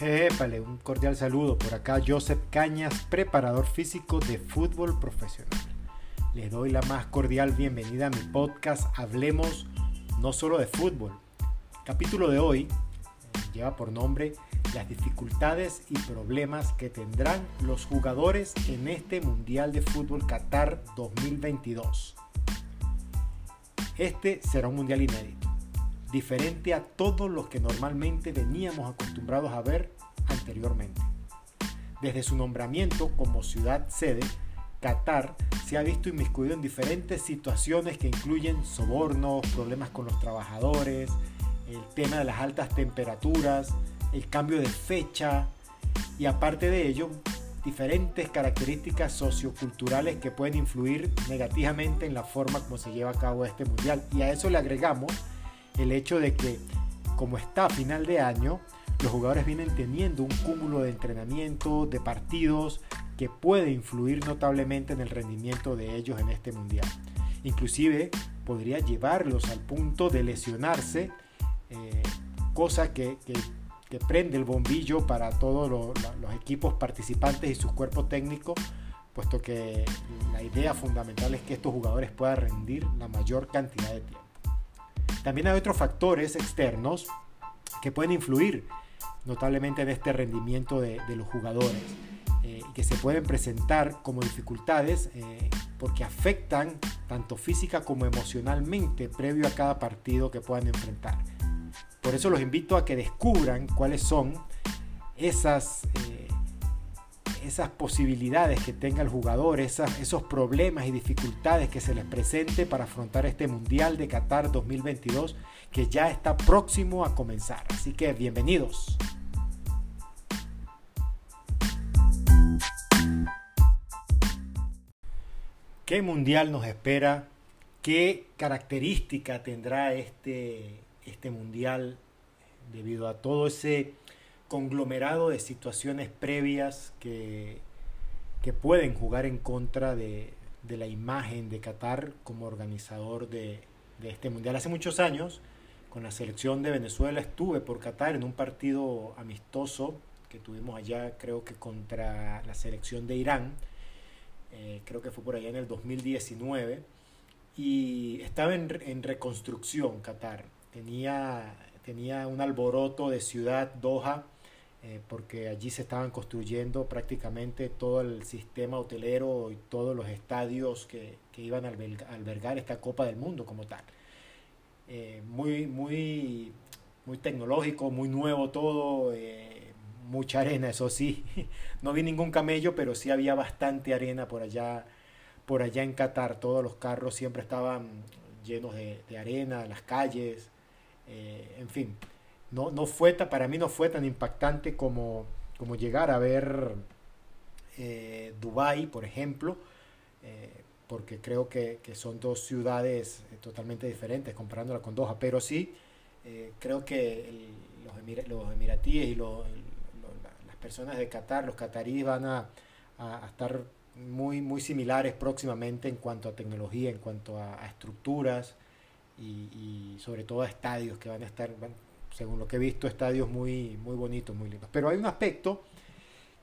Un cordial saludo. Por acá Joseph Cañas, preparador físico de fútbol profesional. Les doy la más cordial bienvenida a mi podcast Hablemos no solo de fútbol. Capítulo de hoy eh, lleva por nombre Las dificultades y problemas que tendrán los jugadores en este Mundial de Fútbol Qatar 2022. Este será un mundial inédito diferente a todos los que normalmente veníamos acostumbrados a ver anteriormente. Desde su nombramiento como ciudad sede, Qatar se ha visto inmiscuido en diferentes situaciones que incluyen sobornos, problemas con los trabajadores, el tema de las altas temperaturas, el cambio de fecha y aparte de ello, diferentes características socioculturales que pueden influir negativamente en la forma como se lleva a cabo este mundial. Y a eso le agregamos el hecho de que como está a final de año, los jugadores vienen teniendo un cúmulo de entrenamiento, de partidos, que puede influir notablemente en el rendimiento de ellos en este mundial. Inclusive podría llevarlos al punto de lesionarse, eh, cosa que, prende el bombillo para todos los equipos participantes y sus cuerpos técnicos, puesto que la idea fundamental es que estos jugadores puedan rendir la mayor cantidad de tiempo. También hay otros factores externos que pueden influir notablemente en este rendimiento de, los jugadores eh, y que se pueden presentar como dificultades eh, porque afectan tanto física como emocionalmente previo a cada partido que puedan enfrentar. Por eso los invito a que descubran cuáles son esas eh, esas posibilidades que tenga el jugador, esos problemas y dificultades que se les presente para afrontar este Mundial de Qatar 2022 que ya está próximo a comenzar. Así que bienvenidos. ¿Qué mundial nos espera? ¿Qué característica tendrá este, este mundial debido a todo ese conglomerado de situaciones previas que, que pueden jugar en contra de, la imagen de Qatar como organizador de, este mundial. Hace muchos años, con la selección de Venezuela, estuve por Qatar en un partido amistoso que tuvimos allá, creo que contra la selección de Irán. Eh, creo que fue por allá en el 2019. Y estaba en, en reconstrucción Qatar. Tenía, tenía un alboroto de ciudad Doha eh, porque allí se estaban construyendo prácticamente todo el sistema hotelero y todos los estadios que, iban a albergar esta Copa del Mundo como tal. Eh, muy, muy, muy tecnológico, muy nuevo todo, eh, mucha arena, eso sí. No vi ningún camello, pero sí había bastante arena por allá, por allá en Qatar. Todos los carros siempre estaban llenos de arena, las calles, en fin no, no fue, para mí no fue tan impactante como, como llegar a ver eh, Dubai, por ejemplo, eh, porque creo que, son dos ciudades eh, totalmente diferentes comparándola con Doha, pero sí creo que los, emiratíes y las personas de Qatar, los cataríes van a, estar muy, muy similares próximamente en cuanto a tecnología, en cuanto a, estructuras y, sobre todo a estadios que van a estar, según lo que he visto, estadios muy, muy bonitos, muy lindos. Pero hay un aspecto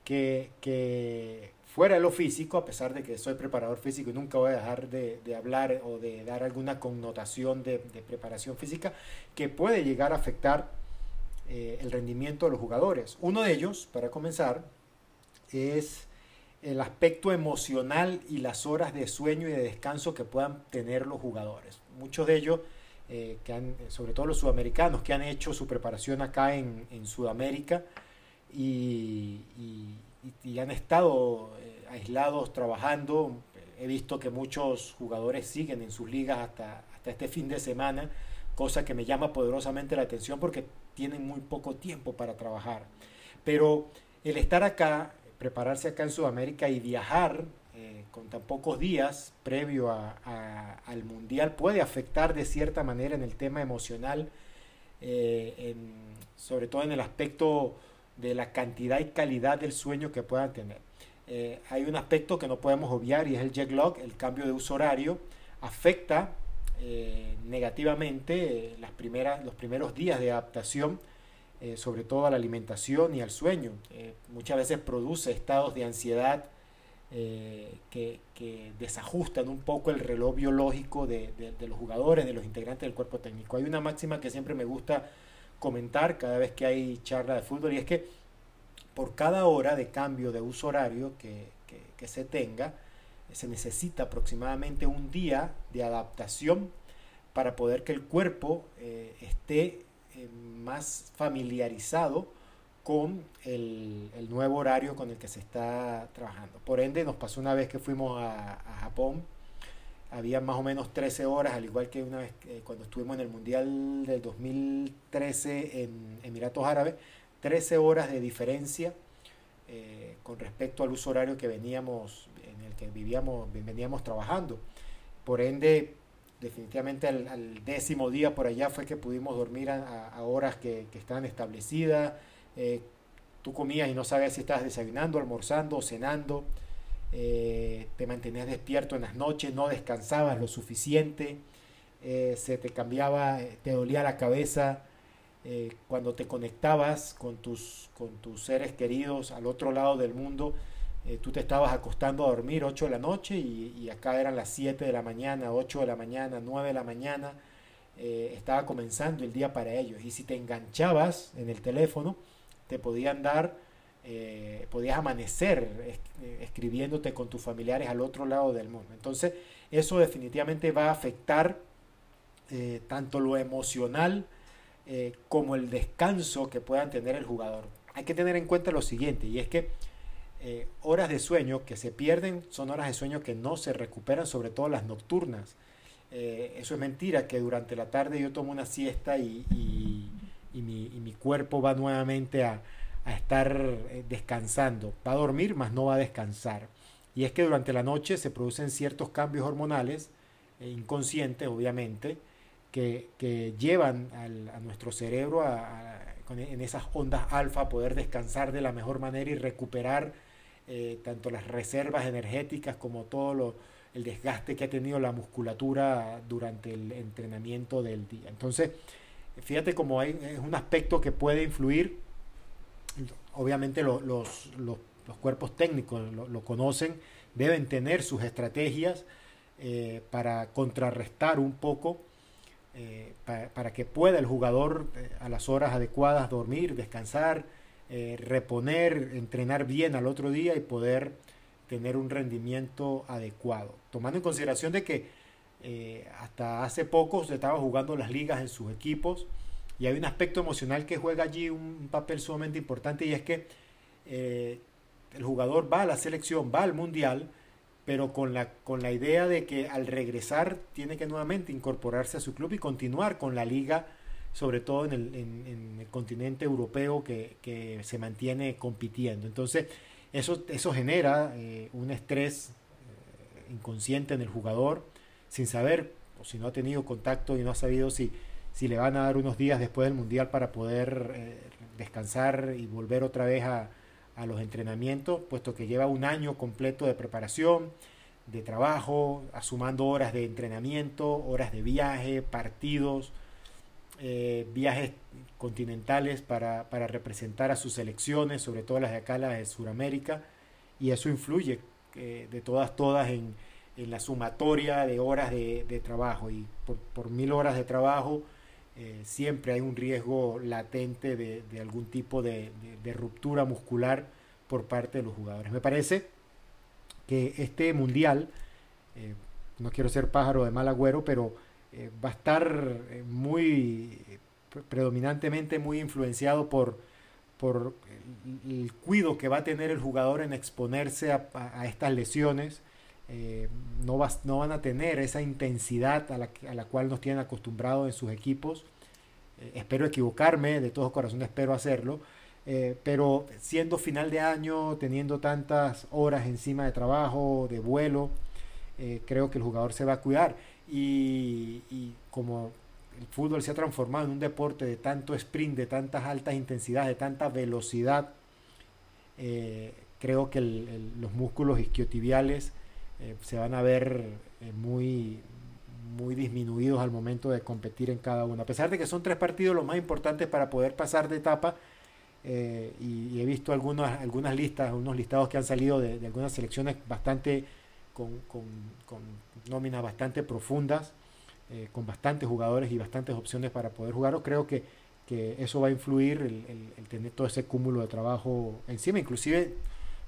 que, fuera de lo físico, a pesar de que soy preparador físico y nunca voy a dejar de, hablar o de dar alguna connotación de, preparación física, que puede llegar a afectar eh, el rendimiento de los jugadores. Uno de ellos, para comenzar, es el aspecto emocional y las horas de sueño y de descanso que puedan tener los jugadores. Muchos de ellos eh, que han, sobre todo los sudamericanos, que han hecho su preparación acá en, Sudamérica y, han estado eh, aislados trabajando. He visto que muchos jugadores siguen en sus ligas hasta, hasta este fin de semana, cosa que me llama poderosamente la atención porque tienen muy poco tiempo para trabajar. Pero el estar acá, prepararse acá en Sudamérica y viajar eh, con tan pocos días previo al Mundial puede afectar de cierta manera en el tema emocional, eh, sobre todo en el aspecto de la cantidad y calidad del sueño que puedan tener. Eh, hay un aspecto que no podemos obviar y es el jet lag, el cambio de uso horario, afecta negativamente las primeras, los primeros días de adaptación sobre todo a la alimentación y al sueño. muchas veces produce estados de ansiedad que, desajustan un poco el reloj biológico de, de, los jugadores, de los integrantes del cuerpo técnico. Hay una máxima que siempre me gusta comentar cada vez que hay charla de fútbol y es que por cada hora de cambio de uso horario que, se tenga, se necesita aproximadamente un día de adaptación para poder que el cuerpo eh, esté eh, más familiarizado con el, nuevo horario con el que se está trabajando. Por ende, nos pasó una vez que fuimos a, Japón, había más o menos 13 horas, al igual que una vez cuando estuvimos en el Mundial del 2013 en Emiratos Árabes, 13 horas de diferencia eh, con respecto al uso horario que veníamos, en el que vivíamos, veníamos trabajando. Por ende, definitivamente al, décimo día por allá fue que pudimos dormir a, horas que, que, estaban establecidas. Eh, tú comías y no sabías si estabas desayunando, almorzando o cenando. Eh, te mantenías despierto en las noches, no descansabas lo suficiente. se te cambiaba, te dolía la cabeza eh, cuando te conectabas con tus, con tus seres queridos al otro lado del mundo, eh, tú te estabas acostando a dormir 8 de la noche y, acá eran las 7 de la mañana, 8 de la mañana, 9 de la mañana, eh, estaba comenzando el día para ellos. Y si te enganchabas en el teléfono, te podían dar, podías amanecer escribiéndote con tus familiares al otro lado del mundo. Entonces, eso definitivamente va a afectar tanto lo emocional, eh, como el descanso que puedan tener el jugador. Hay que tener en cuenta lo siguiente, y es que eh, horas de sueño que se pierden son horas de sueño que no se recuperan, sobre todo las nocturnas. Eh, eso es mentira, que durante la tarde yo tomo una siesta y, mi, cuerpo va nuevamente a, a estar descansando. Va a dormir, mas no va a descansar. Y es que durante la noche se producen ciertos cambios hormonales, inconscientes obviamente, que, llevan a nuestro cerebro en esas ondas alfa a poder descansar de la mejor manera y recuperar eh, tanto las reservas energéticas como todo el desgaste que ha tenido la musculatura durante el entrenamiento del día. Entonces, fíjate cómo hay, es un aspecto que puede influir, obviamente los, los, cuerpos técnicos lo, conocen, deben tener sus estrategias eh, para contrarrestar un poco eh, para, que pueda el jugador eh, a las horas adecuadas dormir, descansar, reponer, entrenar bien al otro día y poder tener un rendimiento adecuado. Tomando en consideración de que hasta hace poco se estaban jugando las ligas en sus equipos y hay un aspecto emocional que juega allí un papel sumamente importante y es que el jugador va a la selección, va al mundial, pero con la, con la idea de que al regresar tiene que nuevamente incorporarse a su club y continuar con la liga, sobre todo en el, en, el continente europeo que, que, se mantiene compitiendo. Entonces, eso, eso genera eh, un estrés eh, inconsciente en el jugador, sin saber, o si no ha tenido contacto y no ha sabido si, si le van a dar unos días después del Mundial para poder eh, descansar y volver otra vez a, a los entrenamientos, puesto que lleva un año completo de preparación, de trabajo, asumando horas de entrenamiento, horas de viaje, partidos, eh, viajes continentales para, representar a sus selecciones, sobre todo las de acá, las de Sudamérica, y eso influye eh, de todas, todas en, la sumatoria de horas de, trabajo, y por, mil horas de trabajo eh, siempre hay un riesgo latente de, algún tipo de, ruptura muscular por parte de los jugadores. Me parece que este mundial, eh, no quiero ser pájaro de mal agüero, pero eh, va a estar muy predominantemente muy influenciado por, por el, cuido que va a tener el jugador en exponerse a, estas lesiones. No, no, van a tener esa intensidad a la, a la cual nos tienen acostumbrados en sus equipos eh, espero equivocarme, de todo corazón espero hacerlo, eh, pero siendo final de año, teniendo tantas horas encima de trabajo, de vuelo, eh, creo que el jugador se va a cuidar. Y, como el fútbol se ha transformado en un deporte de tanto sprint, de tantas altas intensidades, de tanta velocidad, creo que los músculos isquiotibiales se van a ver muy, muy disminuidos al momento de competir en cada uno. A pesar de que son tres partidos los más importantes para poder pasar de etapa, eh, y, he visto algunas, algunas listas, unos listados que han salido de, algunas selecciones bastante con, con, nóminas bastante profundas, eh, con bastantes jugadores y bastantes opciones para poder jugar. Creo que, que eso va a influir el, tener todo ese cúmulo de trabajo encima, inclusive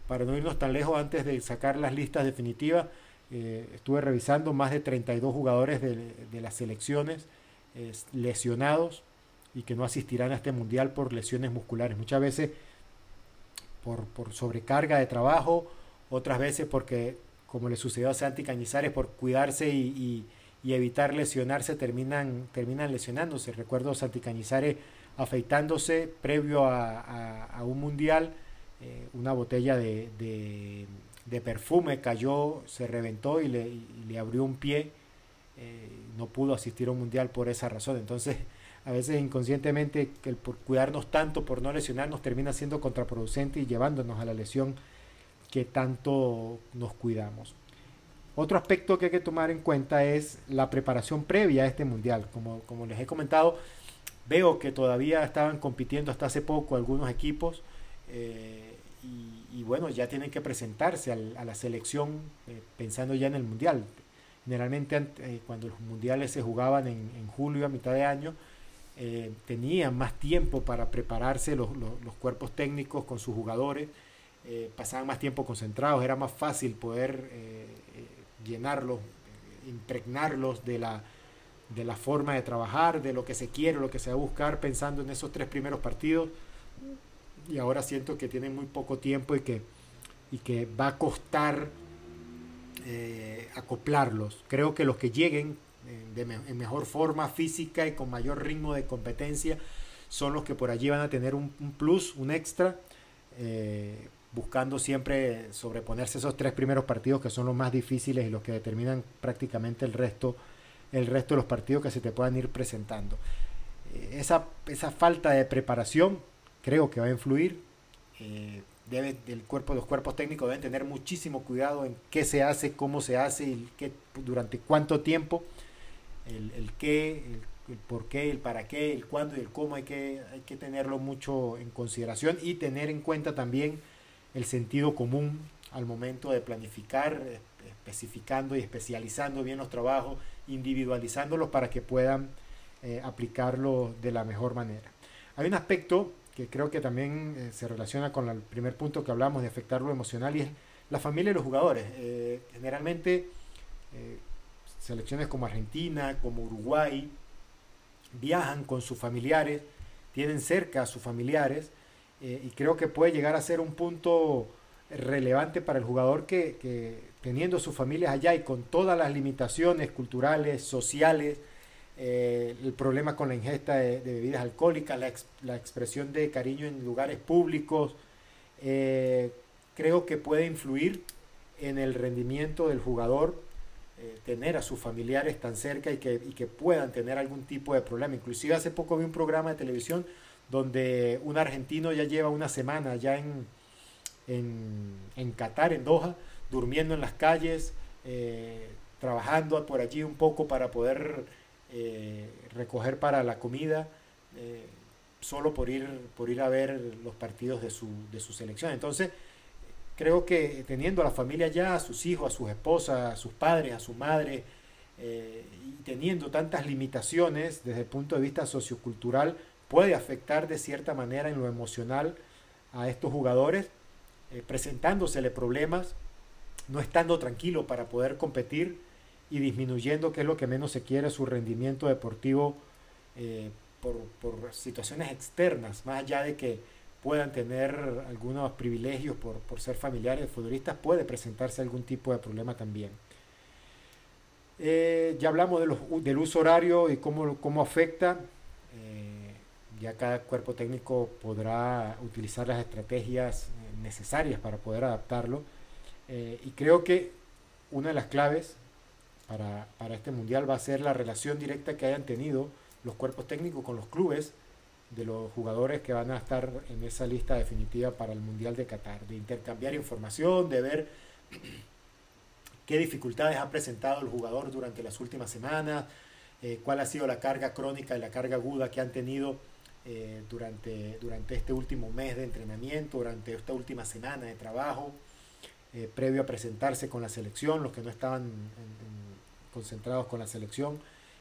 para no irnos tan lejos antes de sacar las listas definitivas. Eh, estuve revisando más de 32 jugadores de, las selecciones lesionados y que no asistirán a este mundial por lesiones musculares. Muchas veces por, sobrecarga de trabajo, otras veces porque, como le sucedió a Santi Cañizares, por cuidarse y, evitar lesionarse, terminan, terminan lesionándose. Recuerdo a Santi Cañizares afeitándose previo a, un mundial, eh, una botella de, de, perfume cayó, se reventó y le, le abrió un pie. Eh, no pudo asistir a un mundial por esa razón. Entonces, a veces inconscientemente el por cuidarnos tanto, por no lesionarnos, termina siendo contraproducente y llevándonos a la lesión que tanto nos cuidamos. Otro aspecto que hay que tomar en cuenta es la preparación previa a este mundial. Como, como les he comentado, veo que todavía estaban compitiendo hasta hace poco algunos equipos eh, y, bueno, ya tienen que presentarse a la selección eh, pensando ya en el mundial. Generalmente eh, cuando los mundiales se jugaban en, julio a mitad de año, tenían más tiempo para prepararse los, cuerpos técnicos con sus jugadores, pasaban más tiempo concentrados, era más fácil poder llenarlos, impregnarlos de la, de la forma de trabajar, de lo que se quiere, lo que se va a buscar, pensando en esos tres primeros partidos. Y ahora siento que tienen muy poco tiempo y que, y que va a costar acoplarlos. Creo que los que lleguen en mejor forma física y con mayor ritmo de competencia son los que por allí van a tener un, plus, un extra, eh, buscando siempre sobreponerse esos tres primeros partidos que son los más difíciles y los que determinan prácticamente el resto, el resto de los partidos que se te puedan ir presentando. Eh, esa, esa falta de preparación creo que va a influir. Eh, debe, el cuerpo, los cuerpos técnicos deben tener muchísimo cuidado en qué se hace, cómo se hace y qué, durante cuánto tiempo el, el qué, el, por qué, el para qué, el cuándo y el cómo hay que, hay que tenerlo mucho en consideración y tener en cuenta también el sentido común al momento de planificar, especificando y especializando bien los trabajos, individualizándolos para que puedan eh, de la mejor manera. Hay un aspecto que creo que también eh, se relaciona con el primer punto que hablamos de afectar lo emocional y es la familia y los jugadores. Eh, generalmente selecciones como Argentina, como Uruguay, viajan con sus familiares, tienen cerca a sus familiares, eh, y creo que puede llegar a ser un punto relevante para el jugador que, teniendo sus familias allá y con todas las limitaciones culturales, sociales, eh, el problema con la ingesta de, bebidas alcohólicas, la, expresión de cariño en lugares públicos, eh, creo que puede influir en el rendimiento del jugador eh, tener a sus familiares tan cerca y que, puedan tener algún tipo de problema. Inclusive hace poco vi un programa de televisión donde un argentino ya lleva una semana ya en, Qatar, en Doha, durmiendo en las calles, trabajando por allí un poco para poder eh, recoger para la comida, solo por ir, por ir a ver los partidos de su, de su selección. Entonces, creo que teniendo a la familia ya, a sus hijos, a sus esposas, a sus padres, a su madre, eh, y teniendo tantas limitaciones desde el punto de vista sociocultural, puede afectar de cierta manera en lo emocional a estos jugadores, eh, presentándosele problemas, no estando tranquilo para poder competir y disminuyendo, que es lo que menos se quiere, su rendimiento deportivo eh, por, por situaciones externas, más allá de que puedan tener algunos privilegios por, ser familiares de futbolistas, puede presentarse algún tipo de problema también. Eh, ya hablamos de del uso horario y cómo, cómo afecta. Eh, ya cada cuerpo técnico podrá utilizar las estrategias necesarias para poder adaptarlo. y creo que una de las claves para, para este mundial va a ser la relación directa que hayan tenido los cuerpos técnicos con los clubes de los jugadores que van a estar en esa lista definitiva para el Mundial de Qatar, de intercambiar información, de ver qué dificultades ha presentado el jugador durante las últimas semanas, eh, cuál ha sido la carga crónica y la carga aguda que han tenido eh, durante, durante este último mes de entrenamiento, durante esta última semana de trabajo, eh, previo a presentarse con la selección, los que no estaban concentrados con la selección,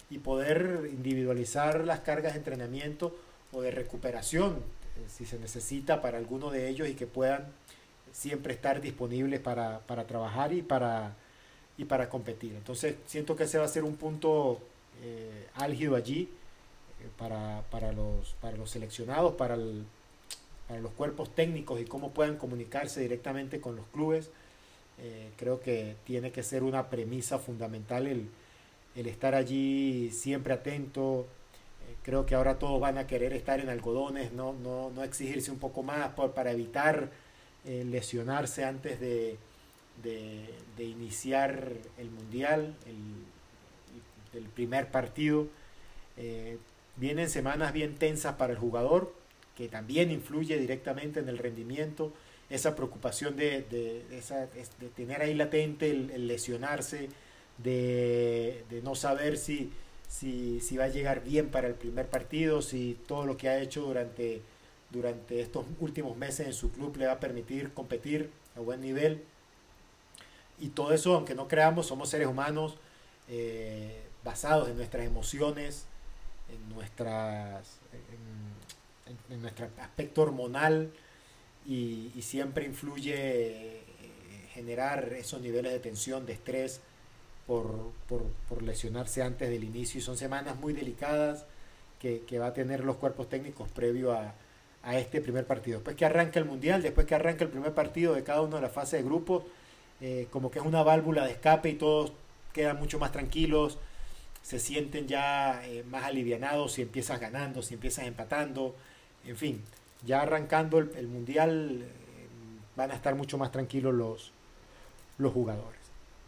y poder individualizar las cargas de entrenamiento o de recuperación, si se necesita para alguno de ellos y que puedan siempre estar disponibles para, para trabajar y para, y para competir. Entonces siento que ese va a ser un punto eh, álgido allí eh, para, para, los, para los seleccionados, para, para los cuerpos técnicos y cómo puedan comunicarse directamente con los clubes. Eh, creo que tiene que ser una premisa fundamental el, estar allí siempre atento. creo que ahora todos van a querer estar en algodones, no, no, no exigirse un poco más para evitar lesionarse antes de, iniciar el mundial, el, primer partido. Eh, vienen semanas bien tensas para el jugador, que también influye directamente en el rendimiento. Esa preocupación de, de, de tener ahí latente el, lesionarse, de, no saber si, si, va a llegar bien para el primer partido, si todo lo que ha hecho durante, durante estos últimos meses en su club le va a permitir competir a buen nivel. Y todo eso, aunque no creamos, somos seres humanos. Eh, basados en nuestras emociones, en, nuestras, en, nuestro aspecto hormonal y, siempre influye eh, generar esos niveles de tensión, de estrés por, por, lesionarse antes del inicio y son semanas muy delicadas que, que va a tener los cuerpos técnicos previo a, este primer partido. Después que arranca el Mundial, después que arranca el primer partido de cada uno de la fase de grupos, eh, como que es una válvula de escape y todos quedan mucho más tranquilos, se sienten ya eh, más alivianados si empiezas ganando, si empiezas empatando, en fin, ya arrancando el, mundial eh, van a estar mucho más tranquilos los, los jugadores.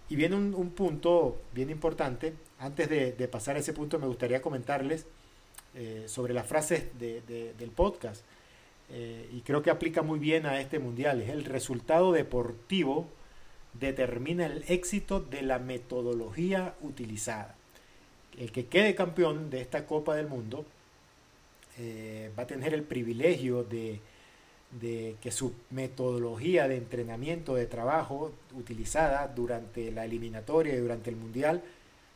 Y viene un, punto bien importante, antes de, pasar a ese punto me gustaría comentarles eh, sobre las frases del podcast, y creo que aplica muy bien a este mundial, es el resultado deportivo determina el éxito de la metodología utilizada. El que quede campeón de esta Copa del Mundo eh, va a tener el privilegio de, que su metodología de entrenamiento, de trabajo utilizada durante la eliminatoria y durante el Mundial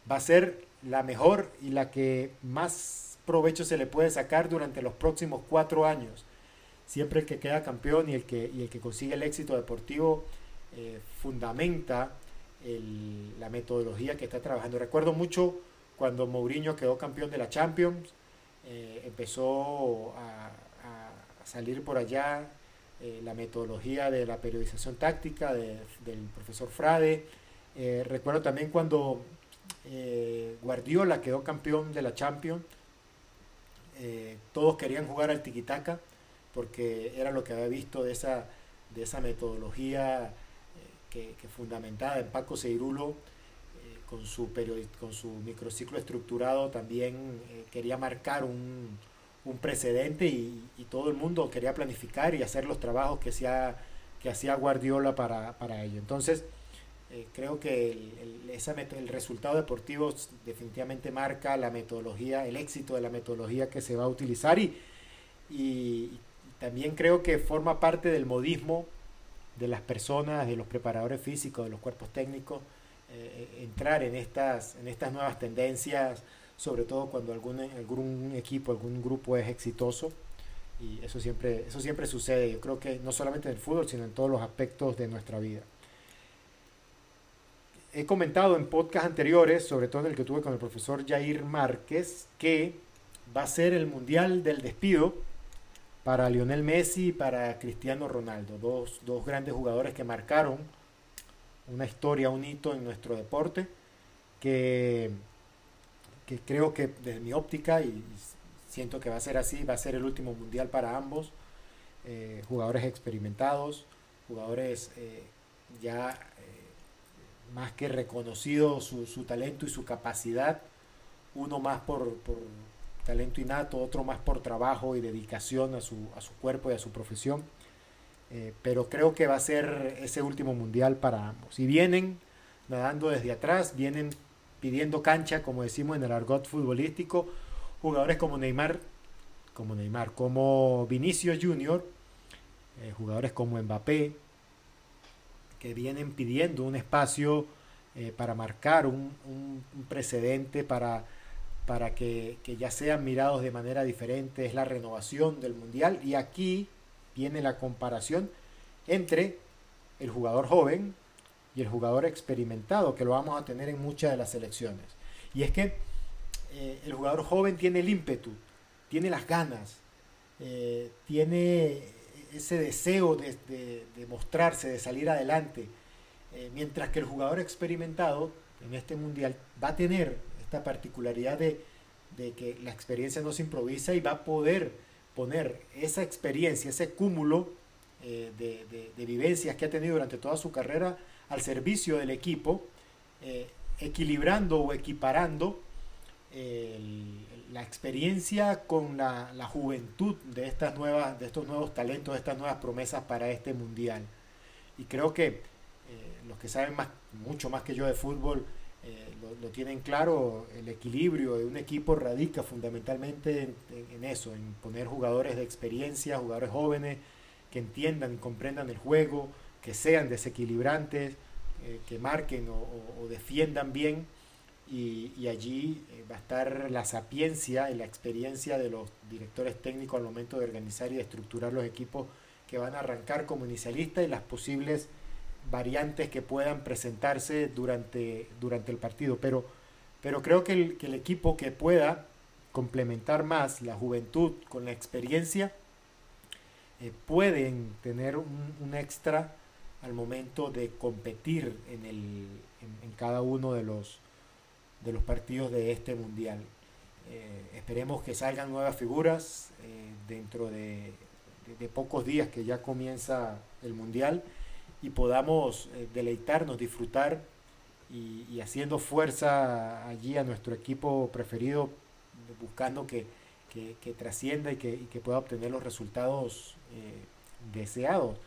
va a ser la mejor y la que más provecho se le puede sacar durante los próximos cuatro años. Siempre el que queda campeón y el que, el que consigue el éxito deportivo eh, fundamenta la metodología que está trabajando. Recuerdo mucho cuando Mourinho quedó campeón de la Champions, eh, empezó a, salir por allá eh, la metodología de la periodización táctica del profesor Frade. Eh, recuerdo también cuando Guardiola quedó campeón de la Champions, todos querían jugar al tiquitaca porque era lo que había visto de esa, de esa metodología que, que fundamentaba en Paco Seirulo con su, con su microciclo estructurado también eh, quería marcar un, un precedente y, todo el mundo quería planificar y hacer los trabajos que hacía, que hacía Guardiola para, para ello. Entonces, eh, creo que el, el, el resultado deportivo definitivamente marca la metodología, el éxito de la metodología que se va a utilizar y, y también creo que forma parte del modismo de las personas, de los preparadores físicos, de los cuerpos técnicos, eh, entrar en estas, en estas nuevas tendencias, sobre todo cuando algún, algún equipo, algún grupo es exitoso. Y eso siempre, eso siempre sucede, yo creo que no solamente en el fútbol, sino en todos los aspectos de nuestra vida. He comentado en podcast anteriores, sobre todo en el que tuve con el profesor Jair Márquez, que va a ser el Mundial del Despido para Lionel Messi y para Cristiano Ronaldo, dos, dos grandes jugadores que marcaron una historia, un hito en nuestro deporte que, que creo que desde mi óptica y siento que va a ser así, va a ser el último mundial para ambos, eh, jugadores experimentados, jugadores eh, ya eh, más que reconocidos su, su, talento y su capacidad, uno más por, por, talento innato, otro más por trabajo y dedicación a su, a su cuerpo y a su profesión. Eh, pero creo que va a ser ese último mundial para ambos. Y vienen nadando desde atrás, vienen pidiendo cancha, como decimos en el argot futbolístico, jugadores como Neymar, como Neymar, como Vinicio Junior, eh, jugadores como Mbappé, que vienen pidiendo un espacio eh, para marcar un, precedente, para, para que, que, ya sean mirados de manera diferente, es la renovación del Mundial. Y aquí viene la comparación entre el jugador joven y el jugador experimentado, que lo vamos a tener en muchas de las selecciones. Y es que eh, el jugador joven tiene el ímpetu, tiene las ganas, eh, tiene ese deseo de, mostrarse, de salir adelante, eh, mientras que el jugador experimentado en este mundial va a tener esta particularidad de, que la experiencia no se improvisa y va a poder poner esa experiencia, ese cúmulo de, vivencias que ha tenido durante toda su carrera al servicio del equipo, equilibrando o equiparando la experiencia con la, juventud de, estas nuevas, de estos nuevos talentos, de estas nuevas promesas para este mundial. Y creo que eh, los que saben más, mucho más que yo de fútbol eh, lo, tienen claro, el equilibrio de un equipo radica fundamentalmente en, eso, en poner jugadores de experiencia, jugadores jóvenes que entiendan y comprendan el juego, que sean desequilibrantes, eh, que marquen o defiendan bien. Y, allí eh, va a estar la sapiencia y la experiencia de los directores técnicos al momento de organizar y de estructurar los equipos que van a arrancar como inicialistas y las posibles variantes que puedan presentarse durante, durante el partido. Pero, pero creo que el, equipo que pueda complementar más la juventud con la experiencia eh, pueden tener un, extra al momento de competir en, el, en cada uno de los, de los partidos de este mundial. Eh, esperemos que salgan nuevas figuras eh, dentro de, pocos días que ya comienza el mundial y podamos eh, deleitarnos, disfrutar y, haciendo fuerza allí a nuestro equipo preferido, buscando que, trascienda y que, pueda obtener los resultados deseados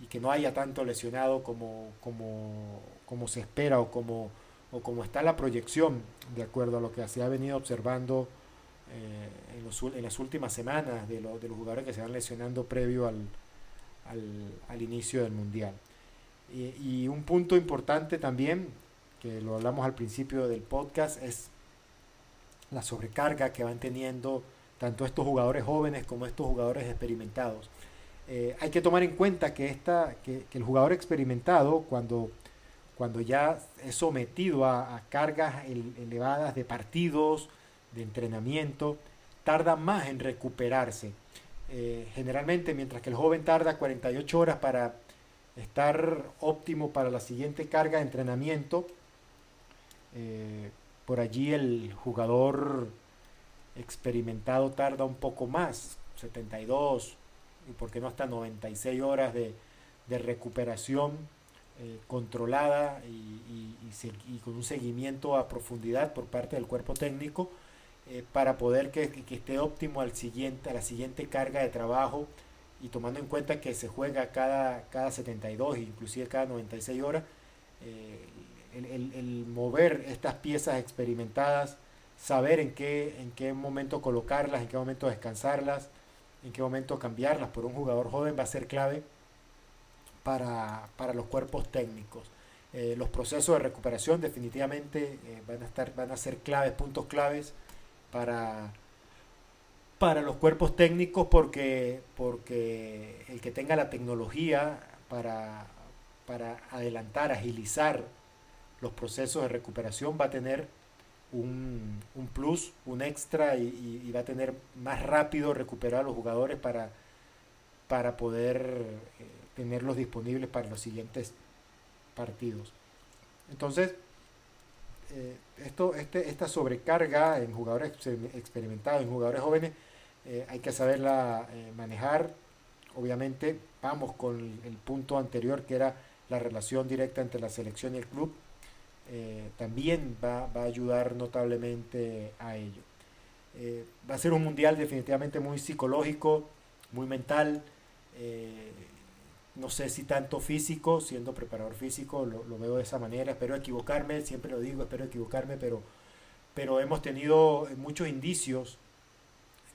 y que no haya tanto lesionado como, como, como se espera o como o como está la proyección, de acuerdo a lo que se ha venido observando eh, en, las últimas semanas de, los jugadores que se van lesionando previo al, al, inicio del Mundial. Y, un punto importante también, que lo hablamos al principio del podcast, es la sobrecarga que van teniendo tanto estos jugadores jóvenes como estos jugadores experimentados. Eh, hay que tomar en cuenta que, esta, que el jugador experimentado, cuando cuando ya es sometido a, cargas elevadas de partidos, de entrenamiento, tarda más en recuperarse. Eh, generalmente, mientras que el joven tarda 48 horas para estar óptimo para la siguiente carga de entrenamiento, eh, por allí el jugador experimentado tarda un poco más, 72 y por qué no hasta 96 horas de, de recuperación eh, controlada y, con un seguimiento a profundidad por parte del cuerpo técnico eh, para poder que, esté óptimo al siguiente, a la siguiente carga de trabajo y tomando en cuenta que se juega cada, cada 72, inclusive cada 96 horas, eh, el, mover estas piezas experimentadas, saber en qué, en qué momento colocarlas, en qué momento descansarlas, en qué momento cambiarlas por un jugador joven va a ser clave para, los cuerpos técnicos. Eh, los procesos de recuperación definitivamente eh, van, a estar, van a ser claves, puntos claves para, para los cuerpos técnicos porque, porque el que tenga la tecnología para, para adelantar, agilizar los procesos de recuperación va a tener un, plus, un extra y, va a tener más rápido recuperar a los jugadores para, para poder eh, tenerlos disponibles para los siguientes partidos. Entonces, eh, esto, este, esta sobrecarga en jugadores experimentados, en jugadores jóvenes, eh, hay que saberla eh, manejar. Obviamente, vamos con el, punto anterior que era la relación directa entre la selección y el club. también va, a ayudar notablemente a ello. va a ser un mundial definitivamente muy psicológico, muy mental no sé si tanto físico, siendo preparador físico, lo, veo de esa manera, espero equivocarme, siempre lo digo, espero equivocarme, pero hemos tenido muchos indicios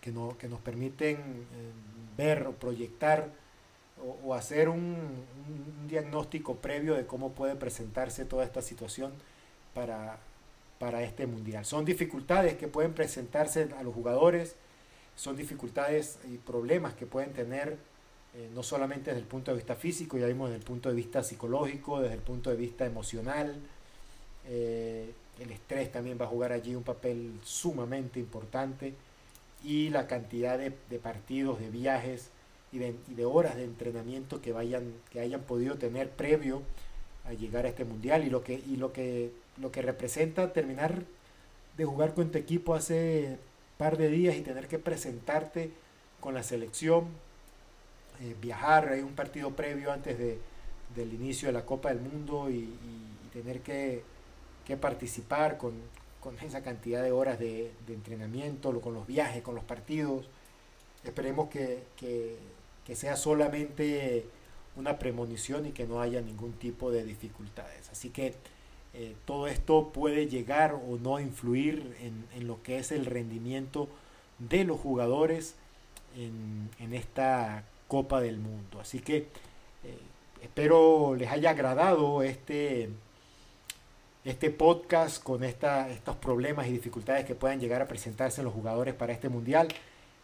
que, no, que nos permiten eh, ver o proyectar o, hacer un, un, diagnóstico previo de cómo puede presentarse toda esta situación para, para este mundial. Son dificultades que pueden presentarse a los jugadores, son dificultades y problemas que pueden tener eh, no solamente desde el punto de vista físico, ya vimos desde el punto de vista psicológico, desde el punto de vista emocional. Eh, el estrés también va a jugar allí un papel sumamente importante y la cantidad de, partidos, de viajes y de, horas de entrenamiento que, vayan, que hayan podido tener previo a llegar a este mundial. Y lo que, y lo que, lo que representa terminar de jugar con tu equipo hace par de días y tener que presentarte con la selección eh, viajar, hay un partido previo antes de, del inicio de la Copa del Mundo y, tener que, participar con, esa cantidad de horas de, entrenamiento, con los viajes, con los partidos. Esperemos que, sea solamente una premonición y que no haya ningún tipo de dificultades. Así que eh, todo esto puede llegar o no influir en, en, lo que es el rendimiento de los jugadores en, en esta Copa del Mundo. Así que eh, espero les haya agradado este, este podcast con estos problemas y dificultades que puedan llegar a presentarse en los jugadores para este mundial.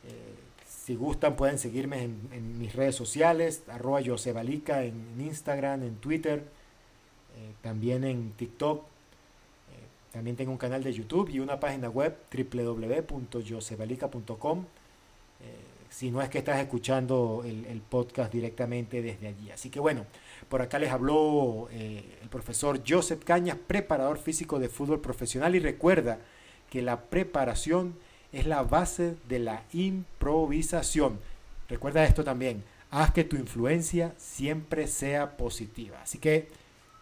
Eh, si gustan pueden seguirme en, mis redes sociales, arroba Josebalica en, Instagram, en Twitter, eh, también en TikTok. también tengo un canal de YouTube y una página web www.josebalica.com si no es que estás escuchando el, podcast directamente desde allí. Así que bueno, por acá les habló eh, el profesor Joseph Cañas, preparador físico de fútbol profesional, y recuerda que la preparación es la base de la improvisación. Recuerda esto también, haz que tu influencia siempre sea positiva. Así que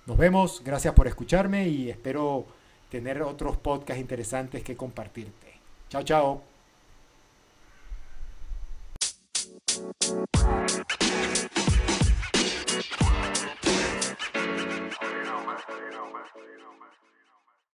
nos vemos, gracias por escucharme y espero tener otros podcasts interesantes que compartirte. Chao, chao.